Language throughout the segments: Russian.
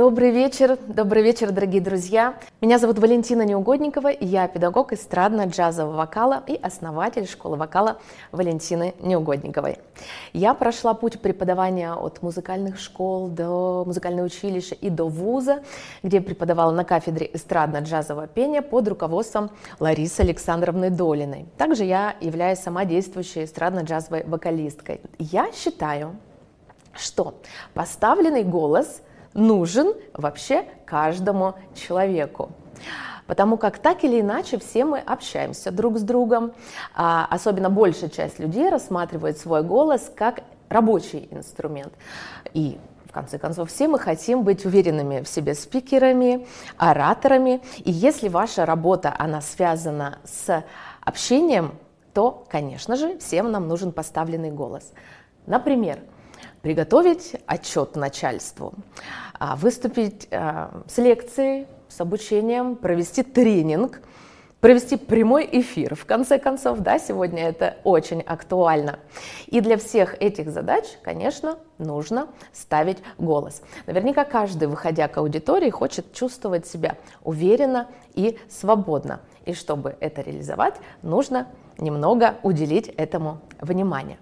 Добрый вечер, добрый вечер, дорогие друзья. Меня зовут Валентина Неугодникова, и я педагог эстрадно-джазового вокала и основатель школы вокала Валентины Неугодниковой. Я прошла путь преподавания от музыкальных школ до музыкального училища и до вуза, где преподавала на кафедре эстрадно-джазового пения под руководством Ларисы Александровны Долиной. Также я являюсь сама действующей эстрадно-джазовой вокалисткой. Я считаю, что поставленный голос – нужен вообще каждому человеку. Потому как так или иначе все мы общаемся друг с другом, а особенно большая часть людей рассматривает свой голос как рабочий инструмент. И в конце концов, все мы хотим быть уверенными в себе спикерами, ораторами. И если ваша работа, она связана с общением, то, конечно же, всем нам нужен поставленный голос. Например, приготовить отчет начальству, а, выступить а, с лекцией, с обучением, провести тренинг, провести прямой эфир. В конце концов, да, сегодня это очень актуально. И для всех этих задач, конечно, нужно ставить голос. Наверняка каждый, выходя к аудитории, хочет чувствовать себя уверенно и свободно. И чтобы это реализовать, нужно немного уделить этому внимание.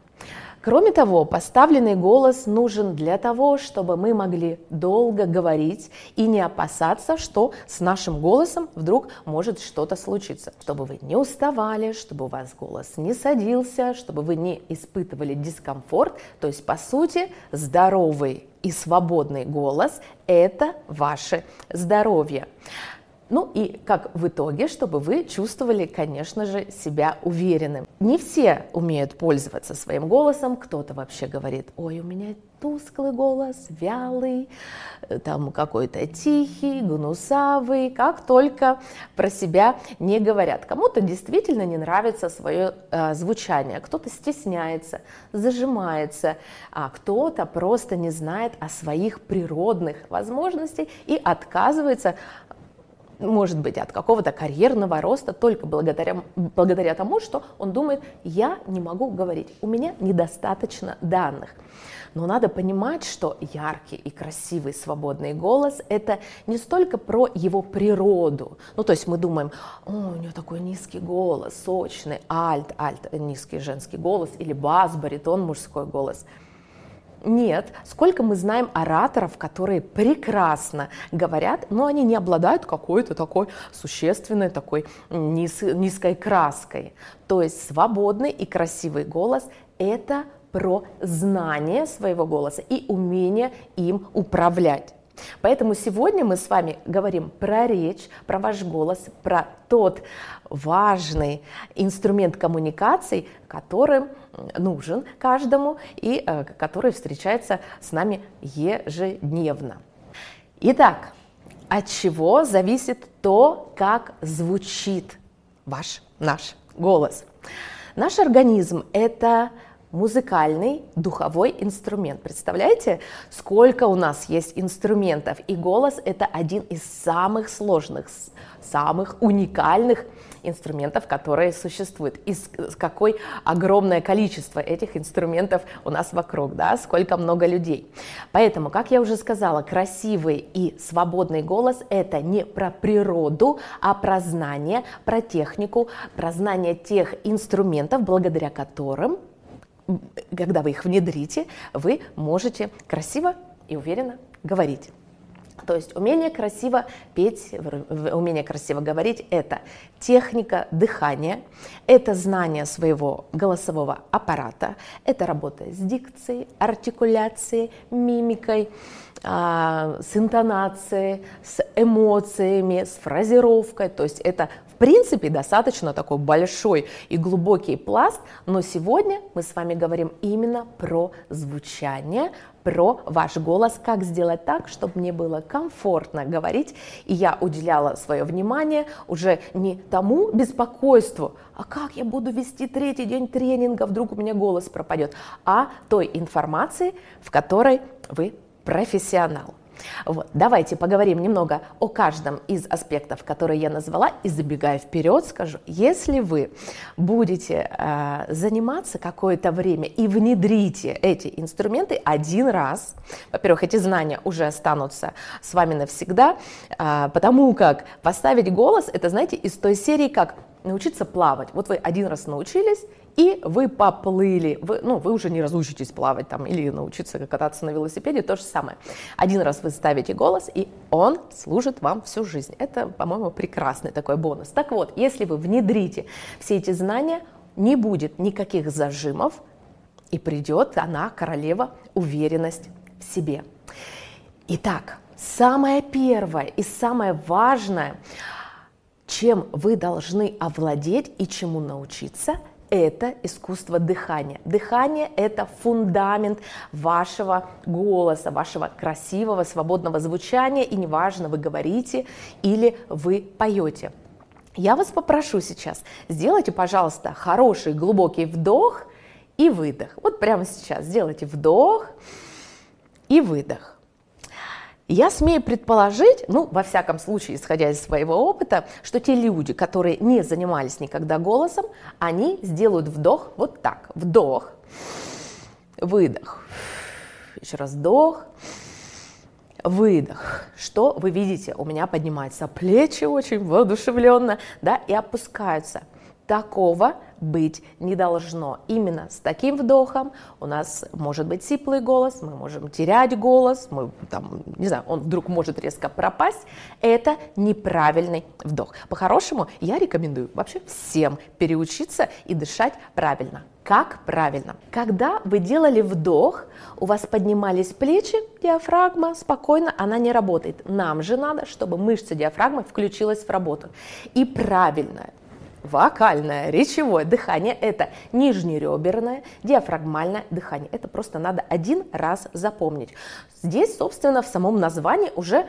Кроме того, поставленный голос нужен для того, чтобы мы могли долго говорить и не опасаться, что с нашим голосом вдруг может что-то случиться. Чтобы вы не уставали, чтобы у вас голос не садился, чтобы вы не испытывали дискомфорт. То есть, по сути, здоровый и свободный голос – это ваше здоровье. Ну и как в итоге, чтобы вы чувствовали, конечно же, себя уверенным. Не все умеют пользоваться своим голосом. Кто-то вообще говорит, ой, у меня тусклый голос, вялый, э, там какой-то тихий, гнусавый, как только про себя не говорят. Кому-то действительно не нравится свое э, звучание, кто-то стесняется, зажимается, а кто-то просто не знает о своих природных возможностях и отказывается может быть, от какого-то карьерного роста только благодаря, благодаря тому, что он думает, я не могу говорить, у меня недостаточно данных. Но надо понимать, что яркий и красивый свободный голос – это не столько про его природу. Ну, то есть мы думаем, о, у него такой низкий голос, сочный, альт, альт, низкий женский голос, или бас, баритон, мужской голос – нет. Сколько мы знаем ораторов, которые прекрасно говорят, но они не обладают какой-то такой существенной, такой низ, низкой краской. То есть свободный и красивый голос – это про знание своего голоса и умение им управлять. Поэтому сегодня мы с вами говорим про речь, про ваш голос, про тот важный инструмент коммуникаций, который нужен каждому и э, который встречается с нами ежедневно. Итак, от чего зависит то, как звучит ваш, наш голос? Наш организм – это музыкальный духовой инструмент. Представляете, сколько у нас есть инструментов? И голос – это один из самых сложных, самых уникальных инструментов, которые существуют. И какое огромное количество этих инструментов у нас вокруг, да, сколько много людей. Поэтому, как я уже сказала, красивый и свободный голос – это не про природу, а про знание, про технику, про знание тех инструментов, благодаря которым когда вы их внедрите, вы можете красиво и уверенно говорить. То есть умение красиво петь, умение красиво говорить – это техника дыхания, это знание своего голосового аппарата, это работа с дикцией, артикуляцией, мимикой, а, с интонацией, с эмоциями, с фразировкой. То есть это принципе, достаточно такой большой и глубокий пласт, но сегодня мы с вами говорим именно про звучание, про ваш голос, как сделать так, чтобы мне было комфортно говорить, и я уделяла свое внимание уже не тому беспокойству, а как я буду вести третий день тренинга, вдруг у меня голос пропадет, а той информации, в которой вы профессионал. Вот. Давайте поговорим немного о каждом из аспектов, которые я назвала, и забегая вперед, скажу, если вы будете э, заниматься какое-то время и внедрите эти инструменты один раз, во-первых, эти знания уже останутся с вами навсегда, э, потому как поставить голос, это, знаете, из той серии, как научиться плавать. Вот вы один раз научились, и вы поплыли. Вы, ну, вы уже не разучитесь плавать там или научиться кататься на велосипеде, то же самое. Один раз вы ставите голос, и он служит вам всю жизнь. Это, по-моему, прекрасный такой бонус. Так вот, если вы внедрите все эти знания, не будет никаких зажимов, и придет она, королева, уверенность в себе. Итак, самое первое и самое важное – чем вы должны овладеть и чему научиться, это искусство дыхания. Дыхание – это фундамент вашего голоса, вашего красивого, свободного звучания, и неважно, вы говорите или вы поете. Я вас попрошу сейчас, сделайте, пожалуйста, хороший глубокий вдох и выдох. Вот прямо сейчас сделайте вдох и выдох. Я смею предположить, ну, во всяком случае, исходя из своего опыта, что те люди, которые не занимались никогда голосом, они сделают вдох вот так. Вдох, выдох. Еще раз вдох, выдох. Что вы видите? У меня поднимаются плечи очень воодушевленно, да, и опускаются. Такого быть не должно. Именно с таким вдохом у нас может быть сиплый голос, мы можем терять голос, мы, там, не знаю, он вдруг может резко пропасть. Это неправильный вдох. По-хорошему, я рекомендую вообще всем переучиться и дышать правильно. Как правильно? Когда вы делали вдох, у вас поднимались плечи, диафрагма, спокойно, она не работает. Нам же надо, чтобы мышца диафрагмы включилась в работу. И правильное Вокальное, речевое дыхание – это нижнереберное, диафрагмальное дыхание. Это просто надо один раз запомнить. Здесь, собственно, в самом названии уже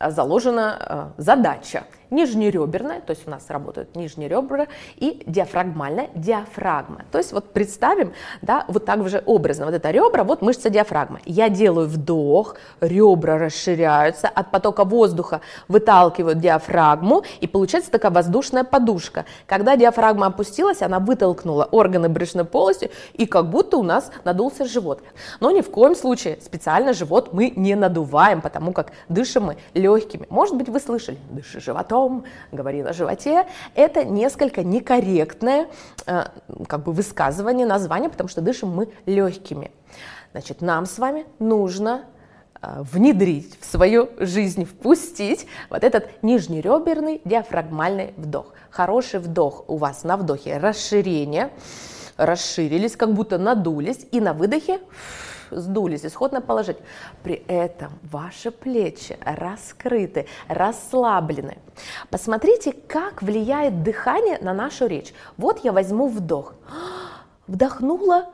заложена э, задача нижнереберная, то есть у нас работают нижние ребра, и диафрагмальная диафрагма. То есть вот представим, да, вот так же образно, вот это ребра, вот мышца диафрагмы. Я делаю вдох, ребра расширяются, от потока воздуха выталкивают диафрагму, и получается такая воздушная подушка. Когда диафрагма опустилась, она вытолкнула органы брюшной полости, и как будто у нас надулся живот. Но ни в коем случае специально живот мы не надуваем, потому как дышим мы легкими. Может быть, вы слышали, дыши животом, животом, говорит о животе, это несколько некорректное э, как бы высказывание, название, потому что дышим мы легкими. Значит, нам с вами нужно э, внедрить в свою жизнь, впустить вот этот нижнереберный диафрагмальный вдох. Хороший вдох у вас на вдохе расширение, расширились, как будто надулись, и на выдохе сдулись, исходно положить. При этом ваши плечи раскрыты, расслаблены. Посмотрите, как влияет дыхание на нашу речь. Вот я возьму вдох. Вдохнула,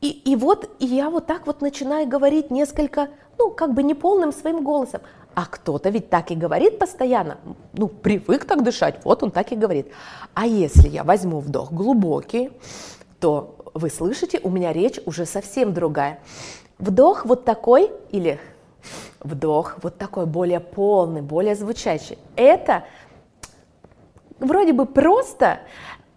и, и вот и я вот так вот начинаю говорить несколько, ну, как бы неполным своим голосом. А кто-то ведь так и говорит постоянно, ну, привык так дышать, вот он так и говорит. А если я возьму вдох глубокий, то вы слышите, у меня речь уже совсем другая. Вдох вот такой или вдох вот такой более полный, более звучащий. Это вроде бы просто,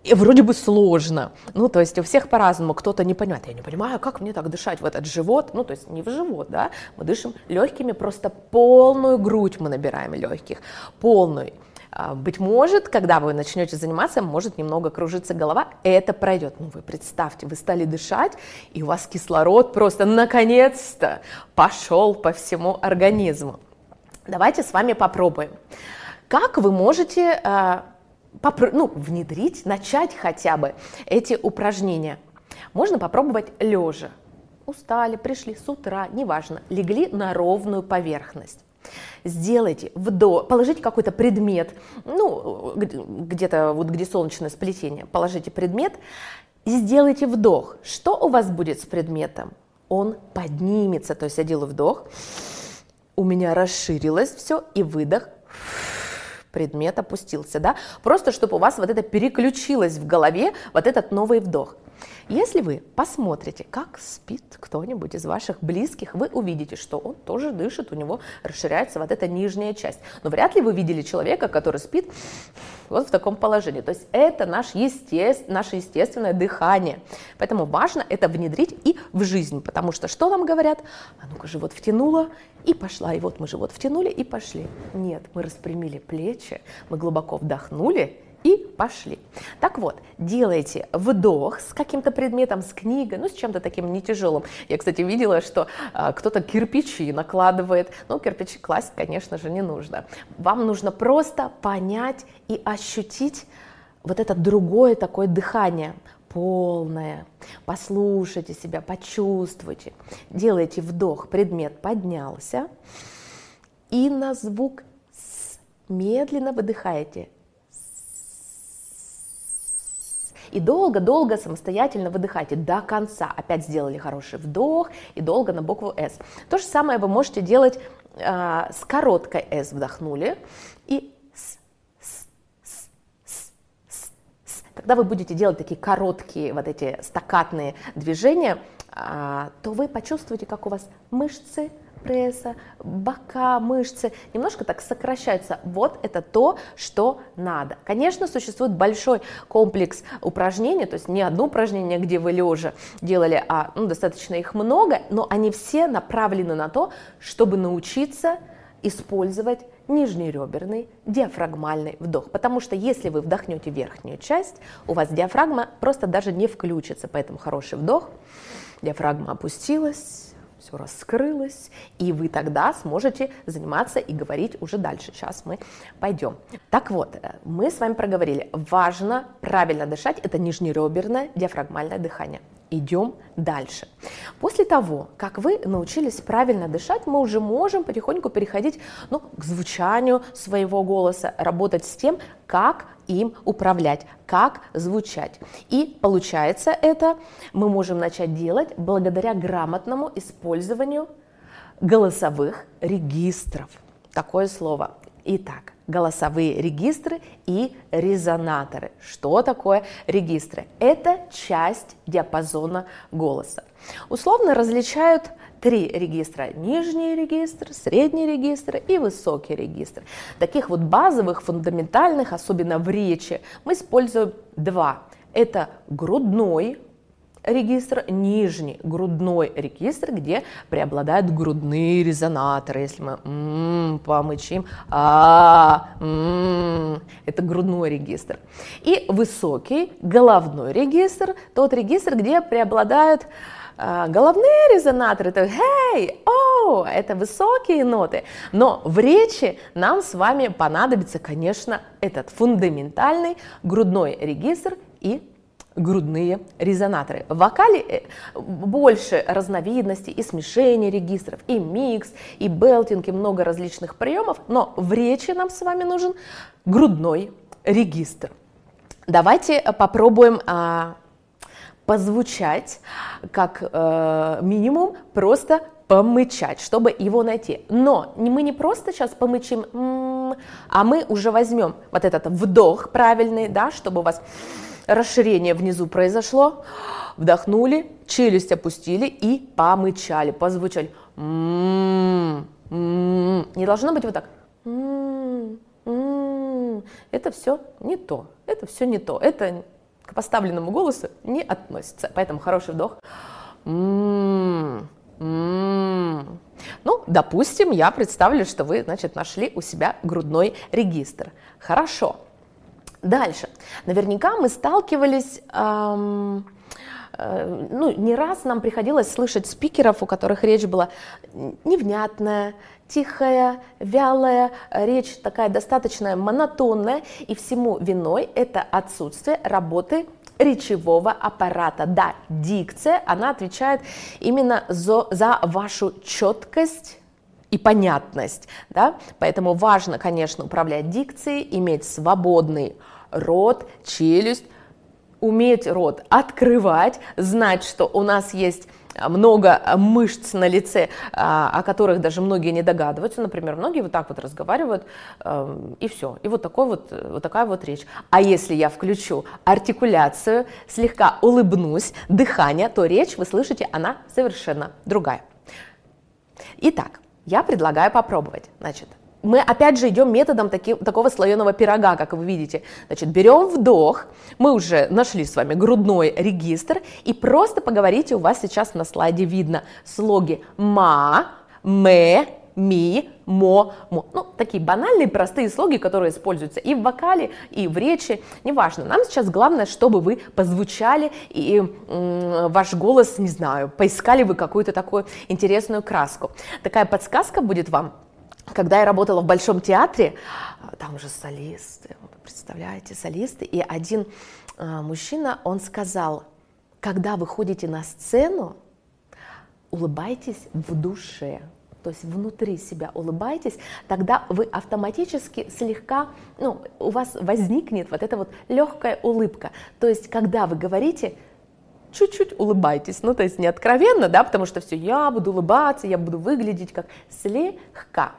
и вроде бы сложно. Ну, то есть у всех по-разному. Кто-то не понимает, я не понимаю, как мне так дышать в этот живот. Ну, то есть не в живот, да. Мы дышим легкими, просто полную грудь мы набираем легких, полную. А, быть может, когда вы начнете заниматься, может немного кружиться голова, это пройдет. Ну вы представьте, вы стали дышать, и у вас кислород просто наконец-то пошел по всему организму. Давайте с вами попробуем. Как вы можете э, попро- ну, внедрить, начать хотя бы эти упражнения? Можно попробовать лежа. Устали, пришли с утра, неважно, легли на ровную поверхность. Сделайте вдох, положите какой-то предмет, ну, где-то вот где солнечное сплетение, положите предмет и сделайте вдох. Что у вас будет с предметом? Он поднимется, то есть я делаю вдох, у меня расширилось все, и выдох, предмет опустился, да, просто чтобы у вас вот это переключилось в голове, вот этот новый вдох. Если вы посмотрите, как спит кто-нибудь из ваших близких, вы увидите, что он тоже дышит, у него расширяется вот эта нижняя часть. Но вряд ли вы видели человека, который спит вот в таком положении. То есть это наш естеств, наше естественное дыхание. Поэтому важно это внедрить и в жизнь, потому что что нам говорят? А ну-ка, живот втянула и пошла. И вот мы живот втянули и пошли. Нет, мы распрямили плечи, мы глубоко вдохнули и пошли. Так вот, делайте вдох с каким-то предметом, с книгой, ну, с чем-то таким не тяжелым. Я, кстати, видела, что а, кто-то кирпичи накладывает. Ну, кирпичи класть, конечно же, не нужно. Вам нужно просто понять и ощутить вот это другое такое дыхание, полное. Послушайте себя, почувствуйте. Делайте вдох, предмет поднялся. И на звук «с» медленно выдыхаете – И долго-долго самостоятельно выдыхайте до конца. Опять сделали хороший вдох и долго на букву S. То же самое вы можете делать э, с короткой S. Вдохнули и с, с, с, с, с, с. Когда вы будете делать такие короткие вот эти стакатные движения, э, то вы почувствуете, как у вас мышцы пресса, бока, мышцы немножко так сокращаются. Вот это то, что надо. Конечно, существует большой комплекс упражнений, то есть не одно упражнение, где вы лежа делали, а ну, достаточно их много, но они все направлены на то, чтобы научиться использовать нижний реберный диафрагмальный вдох. Потому что если вы вдохнете верхнюю часть, у вас диафрагма просто даже не включится. Поэтому хороший вдох, диафрагма опустилась, все раскрылось, и вы тогда сможете заниматься и говорить уже дальше. Сейчас мы пойдем. Так вот, э, мы с вами проговорили, важно правильно дышать, это нижнереберное диафрагмальное дыхание. Идем дальше. После того, как вы научились правильно дышать, мы уже можем потихоньку переходить ну, к звучанию своего голоса, работать с тем, как им управлять, как звучать. И получается это мы можем начать делать благодаря грамотному использованию голосовых регистров. Такое слово. Итак, голосовые регистры и резонаторы. Что такое регистры? Это часть диапазона голоса. Условно различают три регистра. Нижний регистр, средний регистр и высокий регистр. Таких вот базовых, фундаментальных, особенно в речи, мы используем два. Это грудной регистр, нижний грудной регистр, где преобладают грудные резонаторы. Если мы м-м, помычим, а, м-м, это грудной регистр. И высокий головной регистр, тот регистр, где преобладают а, головные резонаторы, это «hey», «oh», это высокие ноты. Но в речи нам с вами понадобится, конечно, этот фундаментальный грудной регистр и грудные резонаторы. В вокале э, больше разновидностей и смешения регистров, и микс, и белтинг, и много различных приемов, но в речи нам с вами нужен грудной регистр. Давайте попробуем а, позвучать как э, минимум просто помычать, чтобы его найти. Но мы не просто сейчас помычим, а мы уже возьмем вот этот вдох правильный, да, чтобы у вас расширение внизу произошло, вдохнули, челюсть опустили и помычали, позвучали. Не должно быть вот так. Это все не то, это все не то, это к поставленному голосу не относится. Поэтому хороший вдох. Ну, допустим, я представлю, что вы, значит, нашли у себя грудной регистр. Хорошо. Дальше. Наверняка мы сталкивались... Эм, э, ну, не раз нам приходилось слышать спикеров, у которых речь была невнятная, тихая, вялая, речь такая достаточно монотонная, и всему виной это отсутствие работы речевого аппарата. Да, дикция, она отвечает именно за, за вашу четкость и понятность, да, поэтому важно, конечно, управлять дикцией, иметь свободный рот, челюсть, уметь рот открывать, знать, что у нас есть много мышц на лице, а, о которых даже многие не догадываются. Например, многие вот так вот разговаривают, эм, и все. И вот, такой вот, вот такая вот речь. А если я включу артикуляцию, слегка улыбнусь, дыхание, то речь, вы слышите, она совершенно другая. Итак, я предлагаю попробовать. Значит, мы опять же идем методом таки, такого слоеного пирога, как вы видите. Значит, берем вдох, мы уже нашли с вами грудной регистр, и просто поговорите, у вас сейчас на слайде видно слоги ма, ме, ми, мо, мо. Ну, такие банальные, простые слоги, которые используются и в вокале, и в речи, неважно. Нам сейчас главное, чтобы вы позвучали, и ваш голос, не знаю, поискали вы какую-то такую интересную краску. Такая подсказка будет вам когда я работала в Большом театре, там же солисты, представляете, солисты, и один э, мужчина, он сказал, когда вы ходите на сцену, улыбайтесь в душе, то есть внутри себя улыбайтесь, тогда вы автоматически слегка, ну, у вас возникнет вот эта вот легкая улыбка. То есть, когда вы говорите, чуть-чуть улыбайтесь, ну, то есть не откровенно, да, потому что все, я буду улыбаться, я буду выглядеть как слегка.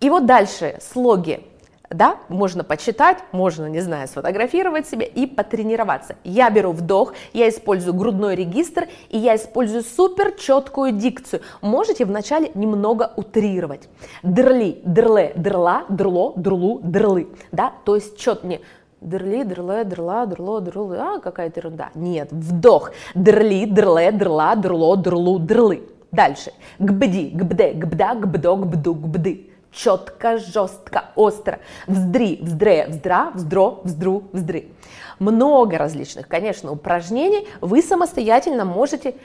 И вот дальше слоги, да, можно почитать, можно, не знаю, сфотографировать себе и потренироваться. Я беру вдох, я использую грудной регистр и я использую супер четкую дикцию. Можете вначале немного утрировать. Дрли, дрле, дрла, дрло, дрлу, дрлы, да, то есть чет не Дерли, дрле, дрла, дрло, дрлы. А, какая-то ерунда. Нет, вдох. Дерли, дрле, дрла, дрло, дрлу, дрлы. Дальше. Гбди, гбде, гбда, гбдо, гбду, гбды. Четко, жестко, остро. Вздри, вздре, вздра, вздро, вздру, вздры. Много различных, конечно, упражнений. Вы самостоятельно можете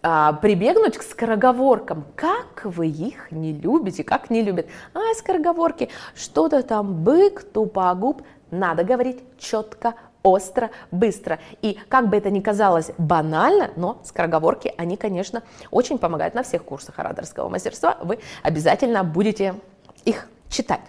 а, прибегнуть к скороговоркам. Как вы их не любите, как не любят. А, скороговорки, что-то там бык, тупогуб. Надо говорить четко, остро, быстро. И как бы это ни казалось банально, но скороговорки, они, конечно, очень помогают на всех курсах ораторского мастерства. Вы обязательно будете их читать.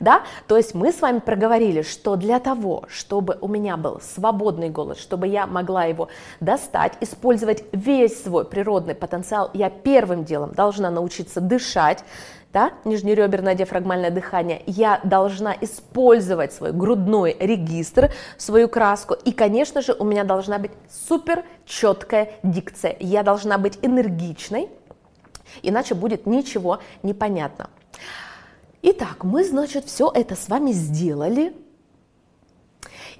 Да? То есть мы с вами проговорили, что для того, чтобы у меня был свободный голос, чтобы я могла его достать, использовать весь свой природный потенциал, я первым делом должна научиться дышать, да, нижнереберное диафрагмальное дыхание, я должна использовать свой грудной регистр, свою краску, и, конечно же, у меня должна быть супер четкая дикция, я должна быть энергичной, иначе будет ничего не понятно. Итак, мы, значит, все это с вами сделали,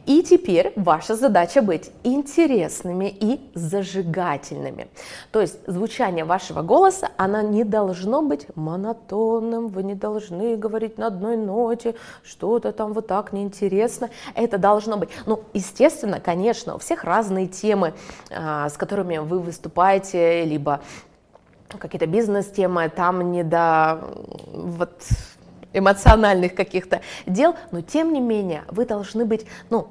и теперь ваша задача быть интересными и зажигательными. То есть звучание вашего голоса, оно не должно быть монотонным, вы не должны говорить на одной ноте, что-то там вот так неинтересно. Это должно быть, ну, естественно, конечно, у всех разные темы, а, с которыми вы выступаете, либо какие-то бизнес-темы, там не до вот эмоциональных каких-то дел, но тем не менее вы должны быть, ну,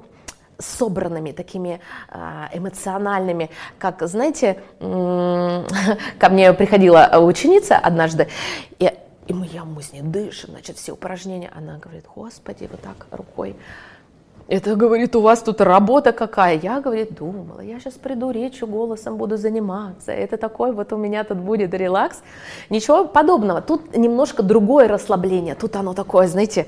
собранными, такими а, эмоциональными, как, знаете, ко мне приходила ученица однажды, и, и мы, я, дышим, значит, все упражнения, она говорит, господи, вот так рукой, это, говорит, у вас тут работа какая. Я, говорит, думала, я сейчас приду речью, голосом буду заниматься. Это такой вот у меня тут будет релакс. Ничего подобного. Тут немножко другое расслабление. Тут оно такое, знаете,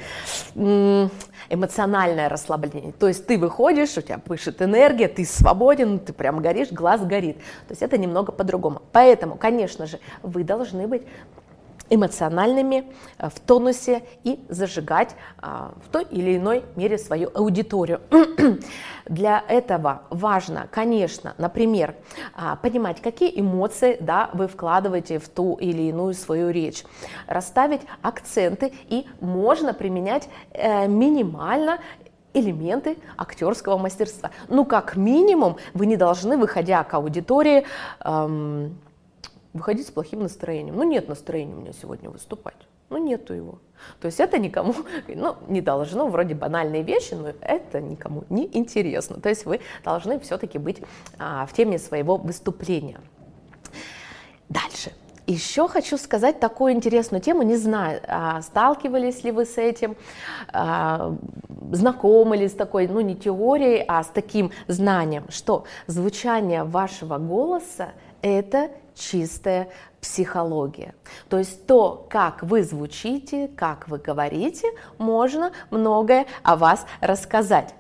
эмоциональное расслабление. То есть ты выходишь, у тебя пышет энергия, ты свободен, ты прям горишь, глаз горит. То есть это немного по-другому. Поэтому, конечно же, вы должны быть эмоциональными, э, в тонусе и зажигать а, в той или иной мере свою аудиторию. Для этого важно, конечно, например, а, понимать, какие эмоции да, вы вкладываете в ту или иную свою речь, расставить акценты и можно применять э, минимально элементы актерского мастерства. Ну, как минимум, вы не должны, выходя к аудитории, эм, выходить с плохим настроением. Ну, нет настроения у меня сегодня выступать. Ну, нету его. То есть это никому, ну, не должно, вроде банальные вещи, но это никому не интересно. То есть вы должны все-таки быть а, в теме своего выступления. Дальше. Еще хочу сказать такую интересную тему, не знаю, а, сталкивались ли вы с этим, а, знакомы ли с такой, ну не теорией, а с таким знанием, что звучание вашего голоса это чистая психология. То есть то, как вы звучите, как вы говорите, можно многое о вас рассказать.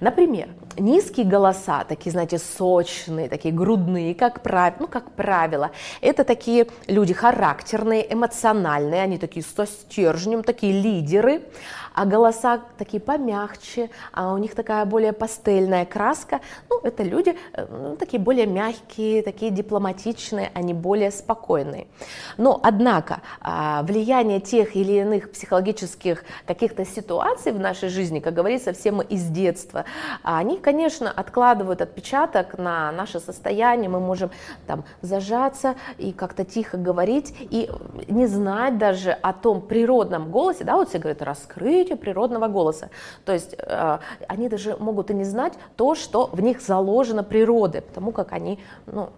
Например, низкие голоса, такие, знаете, сочные, такие грудные, как правило, ну, как правило, это такие люди характерные, эмоциональные, они такие со стержнем, такие лидеры, а голоса такие помягче, а у них такая более пастельная краска, ну, это люди э, ну, такие более мягкие, такие дипломатичные, они более спокойные. Но, однако, а, влияние тех или иных психологических каких-то ситуаций в нашей жизни, как говорится, все мы из детства, они, конечно, откладывают отпечаток на наше состояние, мы можем там зажаться и как-то тихо говорить, и не знать даже о том природном голосе, да, вот все говорят, раскрыть развитию природного голоса. То есть э, они даже могут и не знать то, что в них заложено природой, потому как они, ну,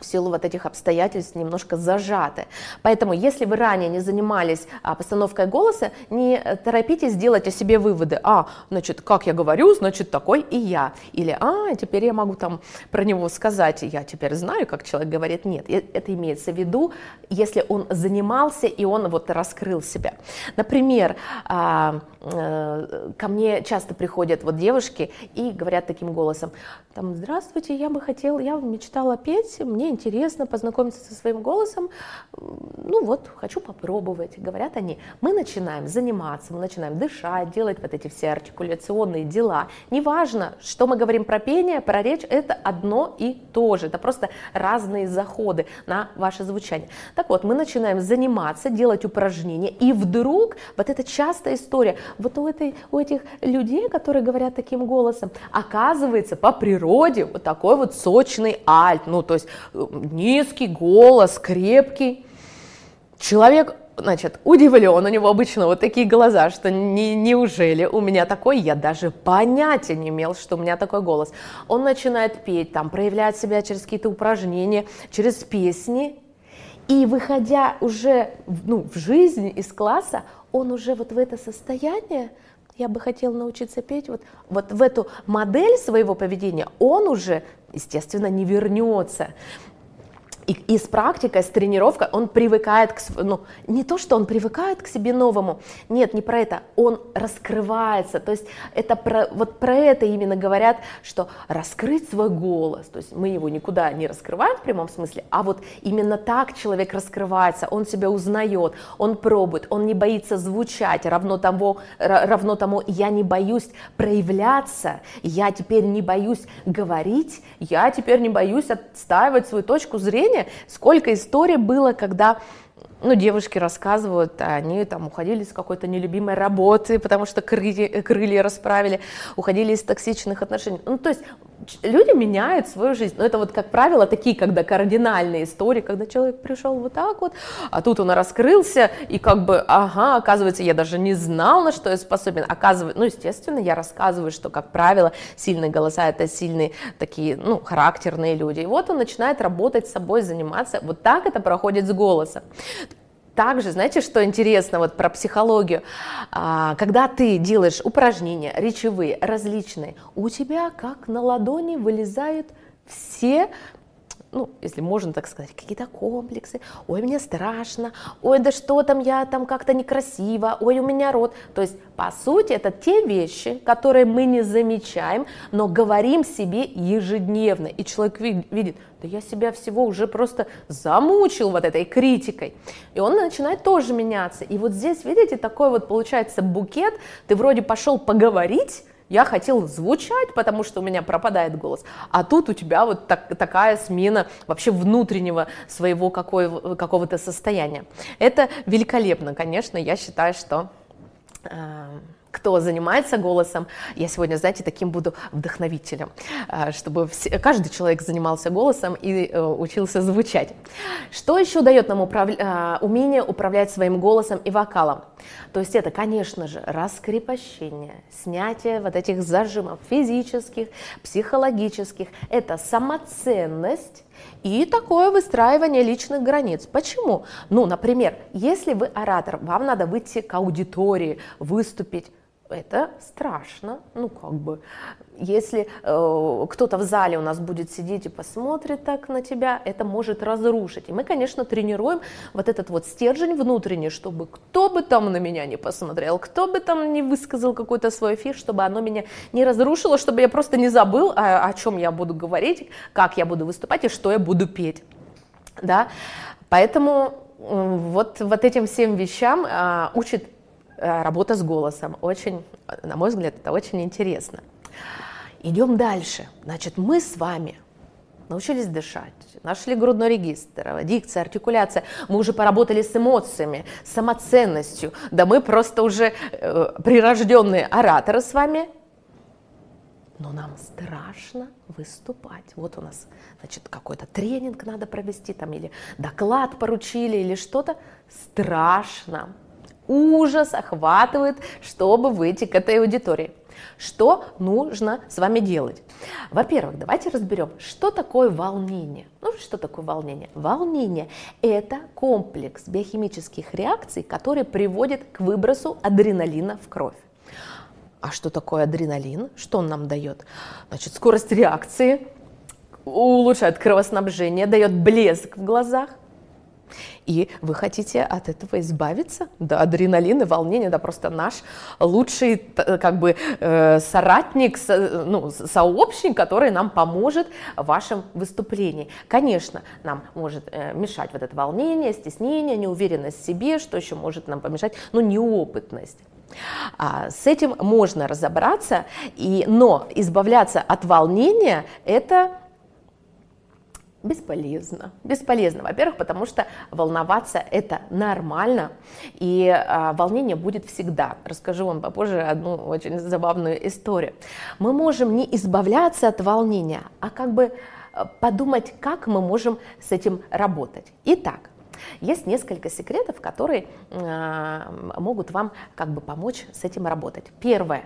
в силу вот этих обстоятельств немножко зажаты. Поэтому, если вы ранее не занимались а, постановкой голоса, не торопитесь делать о себе выводы. А, значит, как я говорю, значит, такой и я. Или, а, теперь я могу там про него сказать, я теперь знаю, как человек говорит. Нет, это имеется в виду, если он занимался и он вот раскрыл себя. Например, а, э, ко мне часто приходят вот девушки и говорят таким голосом, там, здравствуйте, я бы хотела, я мечтала петь, мне интересно познакомиться со своим голосом, ну вот, хочу попробовать, говорят они. Мы начинаем заниматься, мы начинаем дышать, делать вот эти все артикуляционные дела. Неважно, что мы говорим про пение, про речь, это одно и то же, это просто разные заходы на ваше звучание. Так вот, мы начинаем заниматься, делать упражнения, и вдруг вот эта частая история, вот у, этой, у этих людей, которые говорят таким голосом, оказывается по природе вот такой вот сочный альт, ну то есть низкий голос, крепкий. Человек, значит, удивлен, у него обычно вот такие глаза, что не, неужели у меня такой, я даже понятия не имел, что у меня такой голос. Он начинает петь, там, проявлять себя через какие-то упражнения, через песни, и выходя уже ну, в жизнь из класса, он уже вот в это состояние, я бы хотел научиться петь, вот, вот в эту модель своего поведения он уже, естественно, не вернется. И, и с практикой, с тренировкой он привыкает к, ну, не то, что он привыкает к себе новому, нет, не про это, он раскрывается, то есть это про, вот про это именно говорят, что раскрыть свой голос, то есть мы его никуда не раскрываем в прямом смысле, а вот именно так человек раскрывается, он себя узнает, он пробует, он не боится звучать, равно тому, равно тому я не боюсь проявляться, я теперь не боюсь говорить, я теперь не боюсь отстаивать свою точку зрения, сколько историй было, когда ну, девушки рассказывают, они там уходили с какой-то нелюбимой работы, потому что крылья, крылья расправили, уходили из токсичных отношений. Ну, то есть люди меняют свою жизнь. Но это вот, как правило, такие, когда кардинальные истории, когда человек пришел вот так вот, а тут он раскрылся, и как бы, ага, оказывается, я даже не знал, на что я способен. Оказывается, ну, естественно, я рассказываю, что, как правило, сильные голоса – это сильные такие, ну, характерные люди. И вот он начинает работать с собой, заниматься. Вот так это проходит с голосом. Также, знаете, что интересно вот про психологию? А, когда ты делаешь упражнения речевые, различные, у тебя как на ладони вылезают все ну, если можно так сказать, какие-то комплексы, ой, мне страшно, ой, да что там, я там как-то некрасиво, ой, у меня рот. То есть, по сути, это те вещи, которые мы не замечаем, но говорим себе ежедневно. И человек видит, да я себя всего уже просто замучил вот этой критикой. И он начинает тоже меняться. И вот здесь, видите, такой вот получается букет, ты вроде пошел поговорить, я хотел звучать, потому что у меня пропадает голос, а тут у тебя вот так, такая смена вообще внутреннего своего какого-то состояния. Это великолепно, конечно, я считаю, что... Э, кто занимается голосом. Я сегодня, знаете, таким буду вдохновителем, э, чтобы все, каждый человек занимался голосом и э, учился звучать. Что еще дает нам управ... Э, умение управлять своим голосом и вокалом? То есть это, конечно же, раскрепощение, снятие вот этих зажимов физических, психологических. Это самоценность И такое выстраивание личных границ. Почему? Ну, например, если вы оратор, вам надо выйти к аудитории, выступить, это страшно, ну как бы, если э, кто-то в зале у нас будет сидеть и посмотрит так на тебя, это может разрушить. И мы, конечно, тренируем вот этот вот стержень внутренний, чтобы кто бы там на меня не посмотрел, кто бы там не высказал какой-то свой эфир, чтобы оно меня не разрушило, чтобы я просто не забыл, о, о чем я буду говорить, как я буду выступать и что я буду петь. Да? Поэтому вот, вот этим всем вещам а, учит Э, работа с голосом. Очень, на мой взгляд, это очень интересно. Идем дальше. Значит, мы с вами научились дышать, нашли грудной регистр, дикция, артикуляция. Мы уже поработали с эмоциями, самоценностью. Да мы просто уже э, прирожденные ораторы с вами. Но нам страшно выступать. Вот у нас, значит, какой-то тренинг надо провести там, или доклад поручили, или что-то. Страшно ужас охватывает, чтобы выйти к этой аудитории. Что нужно с вами делать? Во-первых, давайте разберем, что такое волнение. Ну, что такое волнение? Волнение – это комплекс биохимических реакций, которые приводят к выбросу адреналина в кровь. А что такое адреналин? Что он нам дает? Значит, скорость реакции, улучшает кровоснабжение, дает блеск в глазах, и вы хотите от этого избавиться? Да, адреналин и волнение, да, просто наш лучший, как бы, э, соратник, со, ну, сообщник, который нам поможет в вашем выступлении. Конечно, нам может э, мешать вот это волнение, стеснение, неуверенность в себе, что еще может нам помешать, ну, неопытность. А, с этим можно разобраться, и, но избавляться от волнения – это Бесполезно. Бесполезно, во-первых, потому что волноваться это нормально, и а, волнение будет всегда. Расскажу вам попозже одну очень забавную историю. Мы можем не избавляться от волнения, а как бы а, подумать, как мы можем с этим работать. Итак, есть несколько секретов, которые э, могут вам как бы помочь с этим работать. Первое.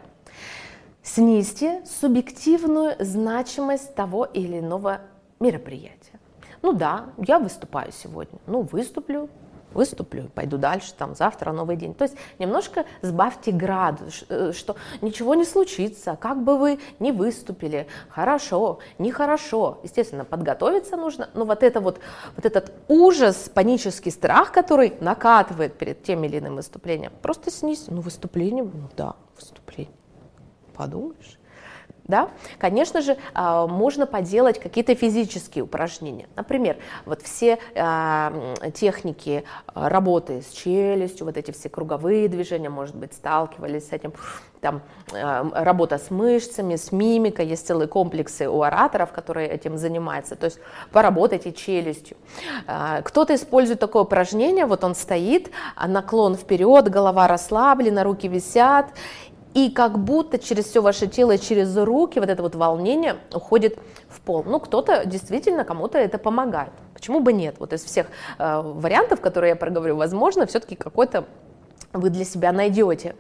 Снизьте субъективную значимость того или иного мероприятия. Ну да, я выступаю сегодня, ну выступлю, выступлю, пойду дальше, там завтра новый день. То есть немножко сбавьте градус, э, что ничего не случится, как бы вы не выступили, хорошо, нехорошо. Естественно, подготовиться нужно, но вот, это вот, вот этот ужас, панический страх, который накатывает перед тем или иным выступлением, просто снизь, ну выступление, ну да, выступление, подумаешь. Да? Конечно же, а, можно поделать какие-то физические упражнения. Например, вот все а, техники а, работы с челюстью, вот эти все круговые движения, может быть, сталкивались с этим, там, работа с мышцами, с мимикой, есть целые комплексы у ораторов, которые этим занимаются, то есть поработайте челюстью. Кто-то использует такое упражнение, вот он стоит, наклон вперед, голова расслаблена, руки висят, и как будто через все ваше тело, через руки вот это вот волнение уходит в пол. Ну, кто-то действительно, кому-то это помогает. Почему бы нет? Вот из всех э, вариантов, которые я проговорю, возможно, все-таки какой-то вы для себя найдете.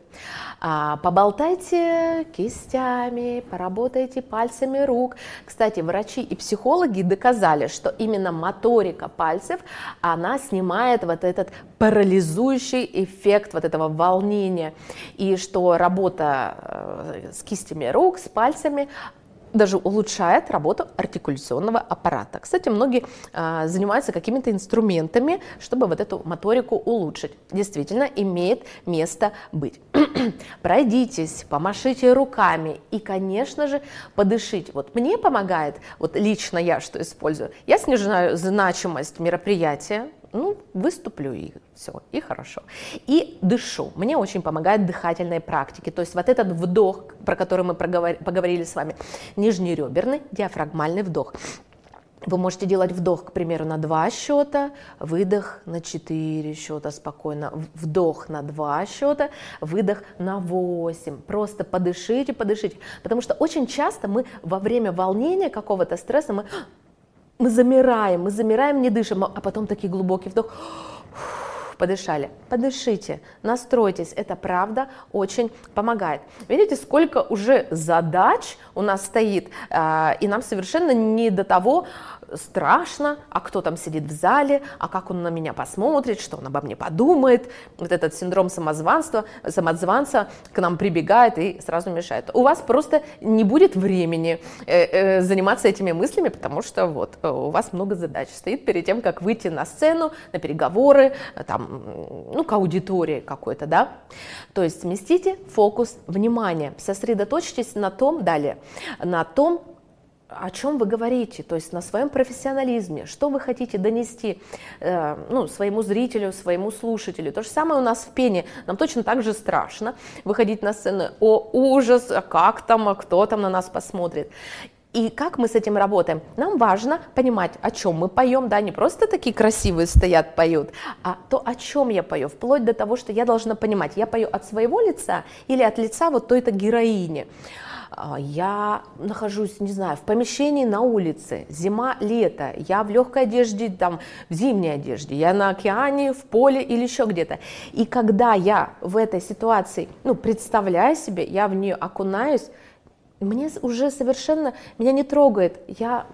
А, поболтайте кистями, поработайте пальцами рук. Кстати, врачи и психологи доказали, что именно моторика пальцев, она снимает вот этот парализующий эффект вот этого волнения. И что работа э, с кистями рук, с пальцами, даже улучшает работу артикуляционного аппарата. Кстати, многие э, занимаются какими-то инструментами, чтобы вот эту моторику улучшить. Действительно, имеет место быть. Пройдитесь, помашите руками и, конечно же, подышите. Вот мне помогает, вот лично я что использую, я снижаю значимость мероприятия, ну, выступлю и все, и хорошо. И дышу. Мне очень помогают дыхательные практики. То есть вот этот вдох, про который мы поговорили с вами, нижнереберный диафрагмальный вдох. Вы можете делать вдох, к примеру, на 2 счета, выдох на 4 счета спокойно, вдох на 2 счета, выдох на 8. Просто подышите, подышите. Потому что очень часто мы во время волнения какого-то стресса мы мы замираем, мы замираем, не дышим, а потом такой глубокий вдох, подышали. Подышите, настройтесь, это правда очень помогает. Видите, сколько уже задач у нас стоит, а, и нам совершенно не до того, страшно, а кто там сидит в зале, а как он на меня посмотрит, что он обо мне подумает. Вот этот синдром самозванства, самозванца к нам прибегает и сразу мешает. У вас просто не будет времени э, э, заниматься этими мыслями, потому что вот э, у вас много задач стоит перед тем, как выйти на сцену, на переговоры, там, ну, к аудитории какой-то, да. То есть сместите фокус внимания, сосредоточьтесь на том, далее, на том, о чем вы говорите, то есть на своем профессионализме, что вы хотите донести э, ну, своему зрителю, своему слушателю. То же самое у нас в пене. Нам точно так же страшно выходить на сцену. О, ужас, а как там, а кто там на нас посмотрит. И как мы с этим работаем? Нам важно понимать, о чем мы поем, да, не просто такие красивые стоят, поют, а то, о чем я пою, вплоть до того, что я должна понимать, я пою от своего лица или от лица вот той-то героини. А, я нахожусь, не знаю, в помещении на улице, зима, лето, я в легкой одежде, там, в зимней одежде, я на океане, в поле или еще где-то. И когда я в этой ситуации, ну, представляю себе, я в нее окунаюсь, мне уже совершенно, меня не трогает, я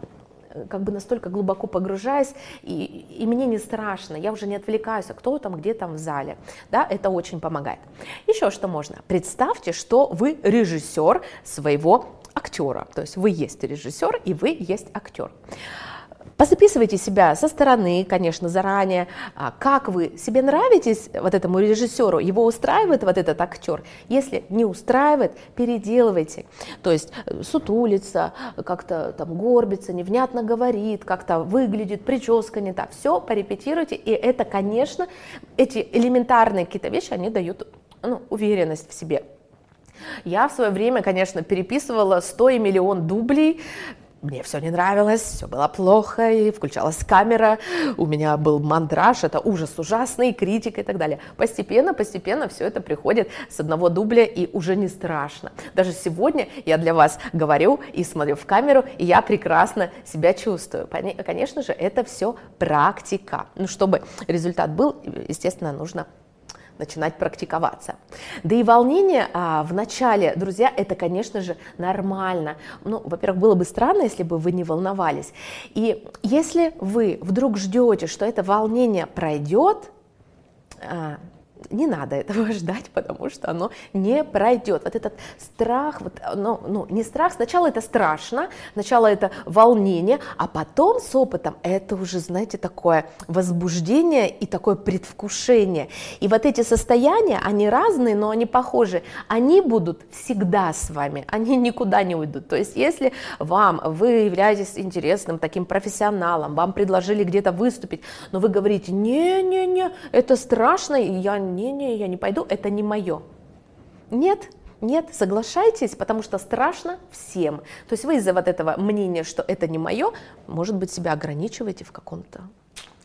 как бы настолько глубоко погружаюсь, и, и мне не страшно, я уже не отвлекаюсь, а кто там, где там в зале. Да, это очень помогает. Еще что можно? Представьте, что вы режиссер своего актера, то есть вы есть режиссер и вы есть актер. Позаписывайте себя со стороны, конечно, заранее, а, как вы себе нравитесь вот этому режиссеру, его устраивает вот этот актер. Если не устраивает, переделывайте. То есть э, сутулится, как-то там горбится, невнятно говорит, как-то выглядит, прическа не та. Все порепетируйте, и это, конечно, эти элементарные какие-то вещи, они дают ну, уверенность в себе. Я в свое время, конечно, переписывала 100 и миллион дублей, мне все не нравилось, все было плохо, и включалась камера, у меня был мандраж, это ужас ужасный, критика и так далее. Постепенно, постепенно все это приходит с одного дубля, и уже не страшно. Даже сегодня я для вас говорю и смотрю в камеру, и я прекрасно себя чувствую. Конечно же, это все практика. Ну, чтобы результат был, естественно, нужно начинать практиковаться. Да и волнение а, в начале, друзья, это, конечно же, нормально. Ну, во-первых, было бы странно, если бы вы не волновались. И если вы вдруг ждете, что это волнение пройдет, а, не надо этого ждать, потому что оно не пройдет. Вот этот страх, вот, ну, ну, не страх, сначала это страшно, сначала это волнение, а потом с опытом это уже, знаете, такое возбуждение и такое предвкушение. И вот эти состояния, они разные, но они похожи. Они будут всегда с вами, они никуда не уйдут. То есть если вам, вы являетесь интересным таким профессионалом, вам предложили где-то выступить, но вы говорите, не-не-не, это страшно, и я не-не, я не пойду, это не мое. Нет, нет, соглашайтесь, потому что страшно всем. То есть вы из-за вот этого мнения, что это не мое, может быть, себя ограничиваете в каком-то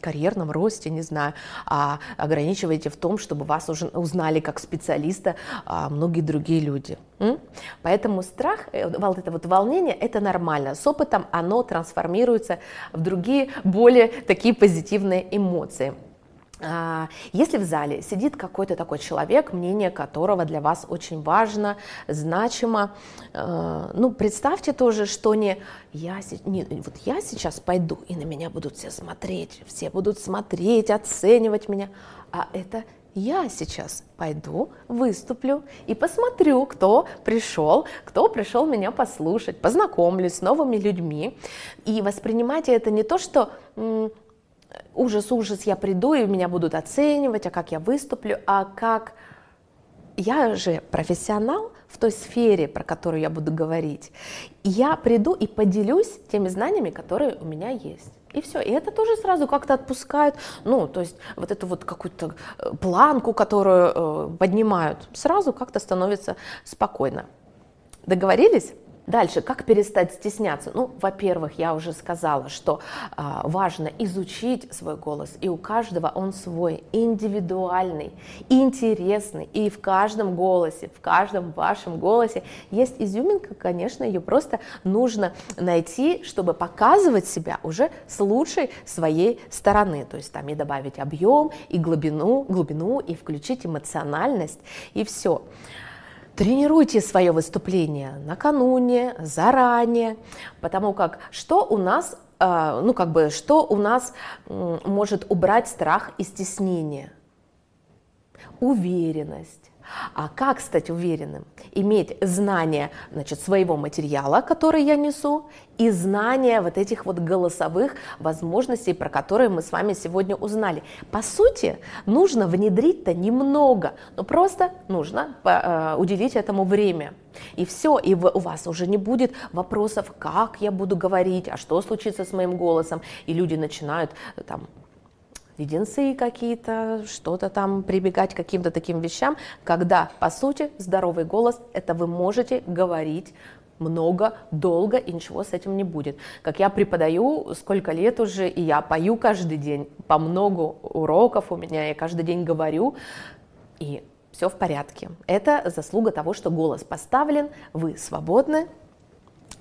карьерном росте, не знаю, а ограничиваете в том, чтобы вас уже узнали как специалиста а многие другие люди. М? Поэтому страх, э, вот это вот волнение, это нормально. С опытом оно трансформируется в другие, более такие позитивные эмоции. А, если в зале сидит какой-то такой человек, мнение которого для вас очень важно, значимо, э, ну, представьте тоже, что не я, не, вот я сейчас пойду, и на меня будут все смотреть, все будут смотреть, оценивать меня, а это я сейчас пойду, выступлю и посмотрю, кто пришел, кто пришел меня послушать, познакомлюсь с новыми людьми. И воспринимайте это не то, что ужас, ужас, я приду, и меня будут оценивать, а как я выступлю, а как я же профессионал в той сфере, про которую я буду говорить. я приду и поделюсь теми знаниями, которые у меня есть. И все. И это тоже сразу как-то отпускают. Ну, то есть вот эту вот какую-то э, планку, которую э, поднимают, сразу как-то становится спокойно. Договорились? Дальше, как перестать стесняться? Ну, во-первых, я уже сказала, что а, важно изучить свой голос, и у каждого он свой, индивидуальный, интересный, и в каждом голосе, в каждом вашем голосе есть изюминка, конечно, ее просто нужно найти, чтобы показывать себя уже с лучшей своей стороны, то есть там и добавить объем, и глубину, глубину, и включить эмоциональность, и все. Тренируйте свое выступление накануне, заранее, потому как что у нас э, ну как бы, что у нас может убрать страх и стеснение? Уверенность а как стать уверенным? Иметь знание значит, своего материала, который я несу, и знание вот этих вот голосовых возможностей, про которые мы с вами сегодня узнали. По сути, нужно внедрить-то немного, но просто нужно э, уделить этому время. И все, и у вас уже не будет вопросов, как я буду говорить, а что случится с моим голосом. И люди начинают там леденцы какие-то, что-то там, прибегать к каким-то таким вещам, когда, по сути, здоровый голос – это вы можете говорить много, долго, и ничего с этим не будет. Как я преподаю, сколько лет уже, и я пою каждый день, по много уроков у меня, я каждый день говорю, и все в порядке. Это заслуга того, что голос поставлен, вы свободны,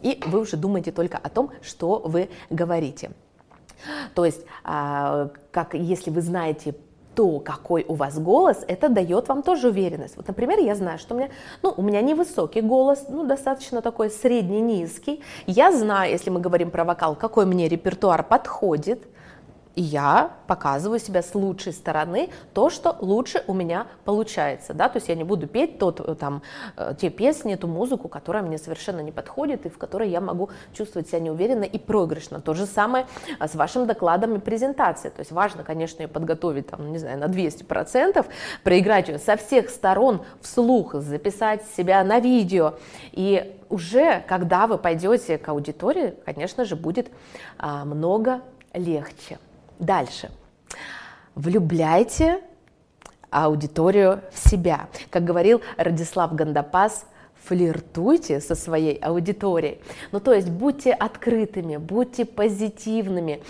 и вы уже думаете только о том, что вы говорите. То есть, а, как если вы знаете то, какой у вас голос, это дает вам тоже уверенность. Вот, например, я знаю, что у меня, ну, у меня невысокий голос, ну, достаточно такой средний-низкий. Я знаю, если мы говорим про вокал, какой мне репертуар подходит, и я показываю себя с лучшей стороны, то, что лучше у меня получается, да, то есть я не буду петь тот, э, там, э, те песни, ту музыку, которая мне совершенно не подходит и в которой я могу чувствовать себя неуверенно и проигрышно. То же самое э, с вашим докладом и презентацией, то есть важно, конечно, ее подготовить, там, не знаю, на 200%, проиграть ее со всех сторон вслух, записать себя на видео, и уже, когда вы пойдете к аудитории, конечно же, будет а, много легче. Дальше. Влюбляйте аудиторию в себя. Как говорил Радислав Гандапас, флиртуйте со своей аудиторией. Ну, то есть будьте открытыми, будьте позитивными.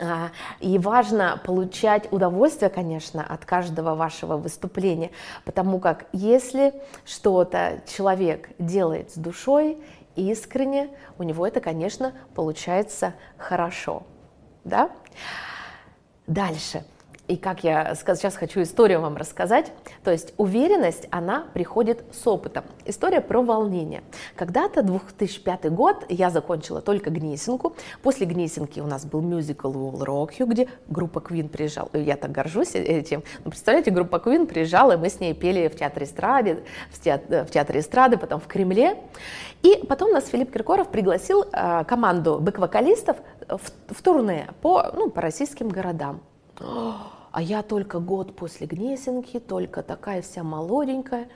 А, и важно получать удовольствие, конечно, от каждого вашего выступления, потому как если что-то человек делает с душой, искренне, у него это, конечно, получается хорошо да? Дальше. И как я сейчас хочу историю вам рассказать. То есть уверенность, она приходит с опытом. История про волнение. Когда-то 2005 год я закончила только Гнесинку. После Гнесинки у нас был мюзикл Will Rock You, где группа Queen приезжала. Я так горжусь этим. Ну, представляете, группа Queen приезжала, и мы с ней пели в театре эстрады, в театре, в театре эстрады, потом в Кремле. И потом нас Филипп Киркоров пригласил э, команду бэк-вокалистов в, в турне по, ну, по российским городам. А я только год после Гнесинки, только такая вся молоденькая.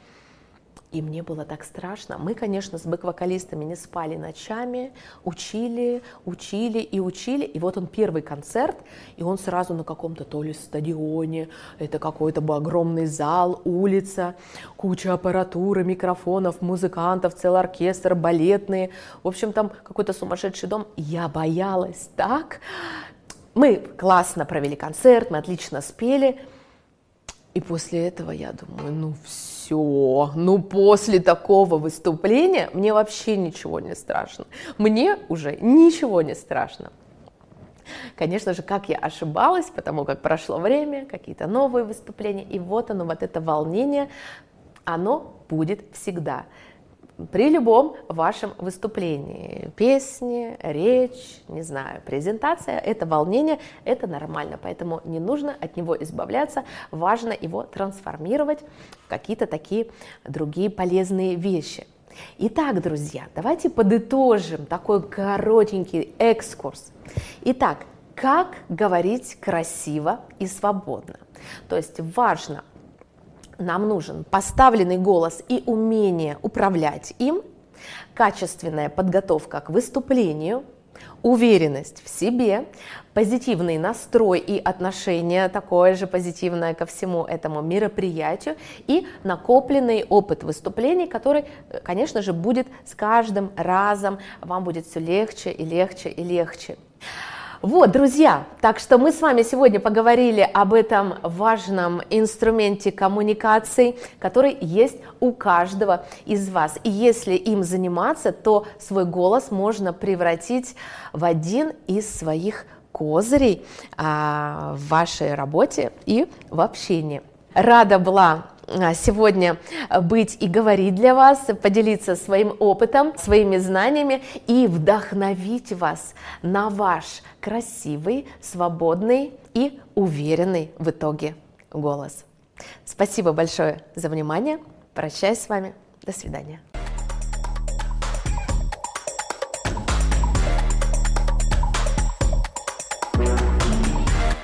И мне было так страшно. Мы, конечно, с бэк-вокалистами не спали ночами, учили, учили и учили. И вот он первый концерт, и он сразу на каком-то то ли стадионе, это какой-то бы огромный зал, улица, куча аппаратуры, микрофонов, музыкантов, целый оркестр, балетные. В общем, там какой-то сумасшедший дом. Я боялась так. Мы классно провели концерт, мы отлично спели. И после этого я думаю, ну все, ну после такого выступления мне вообще ничего не страшно. Мне уже ничего не страшно. Конечно же, как я ошибалась, потому как прошло время, какие-то новые выступления, и вот оно, вот это волнение, оно будет всегда при любом вашем выступлении. Песни, речь, не знаю, презентация, это волнение, это нормально, поэтому не нужно от него избавляться, важно его трансформировать в какие-то такие другие полезные вещи. Итак, друзья, давайте подытожим такой коротенький экскурс. Итак, как говорить красиво и свободно? То есть важно нам нужен поставленный голос и умение управлять им, качественная подготовка к выступлению, уверенность в себе, позитивный настрой и отношение такое же позитивное ко всему этому мероприятию и накопленный опыт выступлений, который, конечно же, будет с каждым разом, вам будет все легче и легче и легче. Вот, друзья, так что мы с вами сегодня поговорили об этом важном инструменте коммуникации, который есть у каждого из вас. И если им заниматься, то свой голос можно превратить в один из своих козырей а, в вашей работе и в общении. Рада была сегодня быть и говорить для вас, поделиться своим опытом, своими знаниями и вдохновить вас на ваш красивый, свободный и уверенный в итоге голос. Спасибо большое за внимание. Прощаюсь с вами. До свидания.